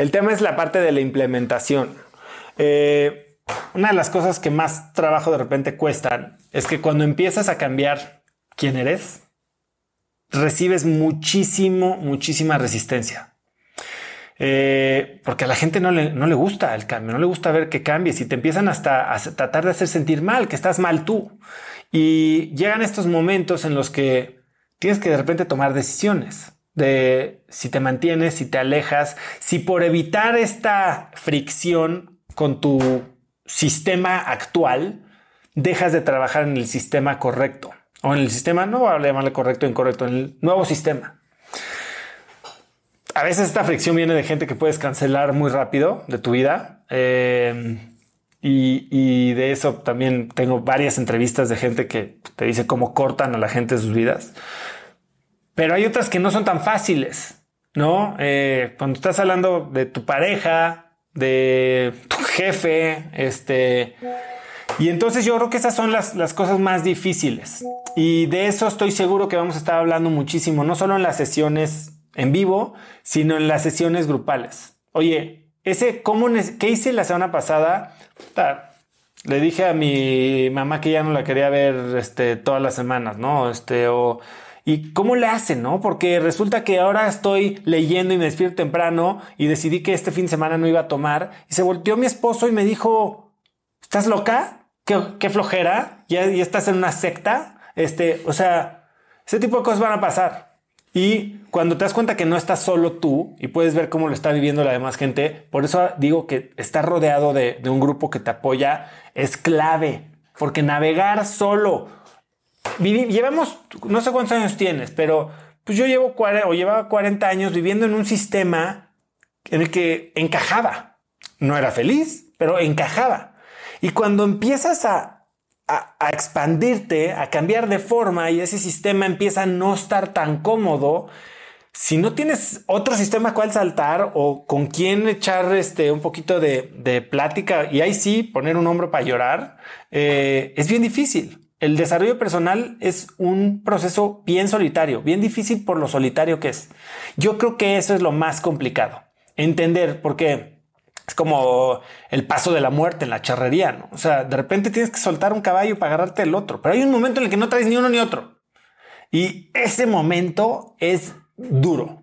El tema es la parte de la implementación. Eh, una de las cosas que más trabajo de repente cuestan es que cuando empiezas a cambiar quién eres, recibes muchísimo, muchísima resistencia. Eh, porque a la gente no le, no le gusta el cambio, no le gusta ver que cambies y te empiezan hasta a tratar de hacer sentir mal, que estás mal tú. Y llegan estos momentos en los que tienes que de repente tomar decisiones de si te mantienes, si te alejas, si por evitar esta fricción con tu sistema actual, dejas de trabajar en el sistema correcto o en el sistema, no voy a llamarle correcto o incorrecto, en el nuevo sistema. A veces esta fricción viene de gente que puedes cancelar muy rápido de tu vida. Eh, y, y, de eso también tengo varias entrevistas de gente que te dice cómo cortan a la gente sus vidas. Pero hay otras que no son tan fáciles, ¿no? Eh, cuando estás hablando de tu pareja, de tu jefe, este... Y entonces yo creo que esas son las, las cosas más difíciles. Y de eso estoy seguro que vamos a estar hablando muchísimo, no solo en las sesiones en vivo, sino en las sesiones grupales. Oye, ese cómo qué hice la semana pasada, le dije a mi mamá que ya no la quería ver este, todas las semanas, ¿no? Este, o ¿Y cómo le hacen, no? Porque resulta que ahora estoy leyendo y me despierto temprano y decidí que este fin de semana no iba a tomar y se volteó mi esposo y me dijo, ¿estás loca? ¿Qué, flojera? ¿Ya, ¿Ya, estás en una secta? Este, o sea, ese tipo de cosas van a pasar. Y cuando te das cuenta que no estás solo tú y puedes ver cómo lo está viviendo la demás gente, por eso digo que estar rodeado de, de un grupo que te apoya es clave, porque navegar solo llevamos, no sé cuántos años tienes, pero pues yo llevo o llevaba 40 años viviendo en un sistema en el que encajaba. No era feliz, pero encajaba. Y cuando empiezas a, a, expandirte, a cambiar de forma y ese sistema empieza a no estar tan cómodo, si no tienes otro sistema cual saltar o con quien echar este, un poquito de, de plática y ahí sí poner un hombro para llorar, eh, es bien difícil el desarrollo personal es un proceso bien solitario, bien difícil por lo solitario que es. Yo creo que eso es lo más complicado. Entender, porque es como el paso de la muerte en la charrería, ¿no? O sea, de repente tienes que soltar un caballo para agarrarte el otro, pero hay un momento en el que no traes ni uno ni otro. Y ese momento es duro.